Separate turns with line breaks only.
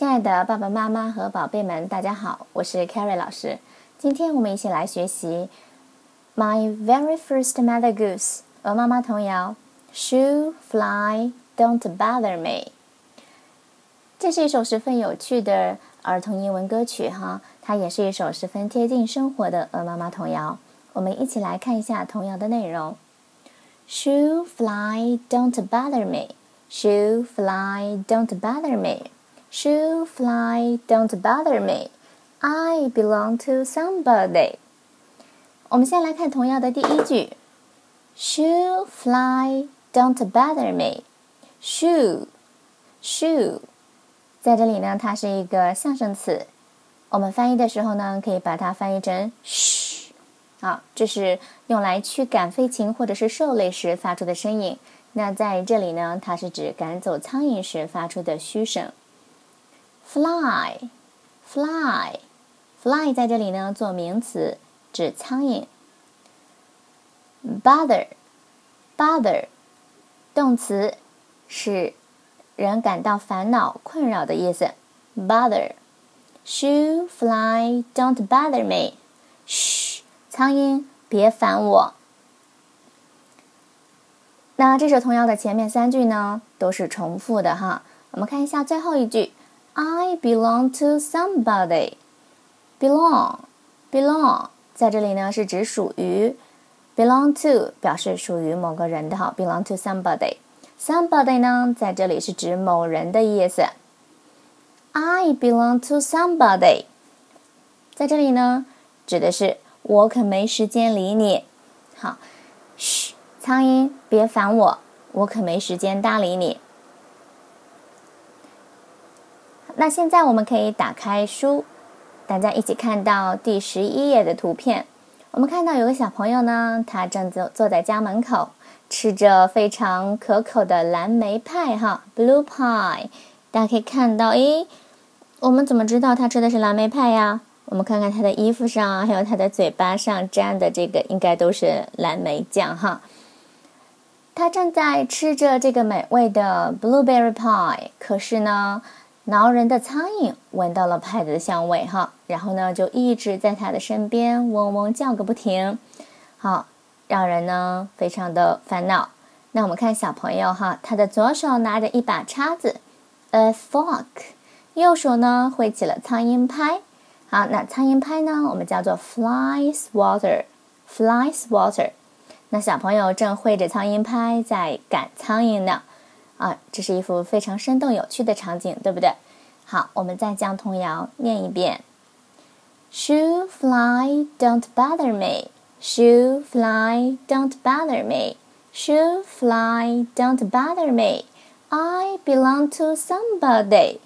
亲爱的爸爸妈妈和宝贝们，大家好，我是 Carrie 老师。今天我们一起来学习《My Very First Mother Goose》鹅妈妈童谣。Shoo fly, don't bother me。这是一首十分有趣的儿童英文歌曲哈，它也是一首十分贴近生活的鹅妈妈童谣。我们一起来看一下童谣的内容。Shoo fly, don't bother me. Shoo fly, don't bother me. Shoo fly, don't bother me. I belong to somebody. 我们先来看童谣的第一句。Shoo fly, don't bother me. Shoo, shoo，在这里呢，它是一个象声词。我们翻译的时候呢，可以把它翻译成嘘。啊，这是用来驱赶飞禽或者是兽类时发出的声音。那在这里呢，它是指赶走苍蝇时发出的嘘声。Fly，fly，fly，在这里呢做名词，指苍蝇。Bother，bother，动词，使人感到烦恼、困扰的意思。Bother，shoo fly，don't bother me。嘘，苍蝇，别烦我。那这首童谣的前面三句呢，都是重复的哈。我们看一下最后一句，I belong to somebody。belong，belong，在这里呢是指属于，belong to 表示属于某个人的哈，belong to somebody。somebody 呢在这里是指某人的意思。I belong to somebody，在这里呢指的是我可没时间理你。好，嘘。苍蝇，别烦我，我可没时间搭理你。那现在我们可以打开书，大家一起看到第十一页的图片。我们看到有个小朋友呢，他正坐坐在家门口，吃着非常可口的蓝莓派，哈，blue pie。大家可以看到，诶，我们怎么知道他吃的是蓝莓派呀？我们看看他的衣服上，还有他的嘴巴上沾的这个，应该都是蓝莓酱，哈。他正在吃着这个美味的 blueberry pie，可是呢，挠人的苍蝇闻到了派的香味，哈，然后呢就一直在他的身边嗡嗡叫个不停，好，让人呢非常的烦恼。那我们看小朋友哈，他的左手拿着一把叉子，a fork，右手呢挥起了苍蝇拍，好，那苍蝇拍呢我们叫做 fly swatter，fly swatter。那小朋友正挥着苍蝇拍在赶苍蝇呢，啊，这是一幅非常生动有趣的场景，对不对？好，我们再将童谣念一遍：Shoo fly, don't bother me. Shoo fly, don't bother me. Shoo fly, don't bother me. I belong to somebody.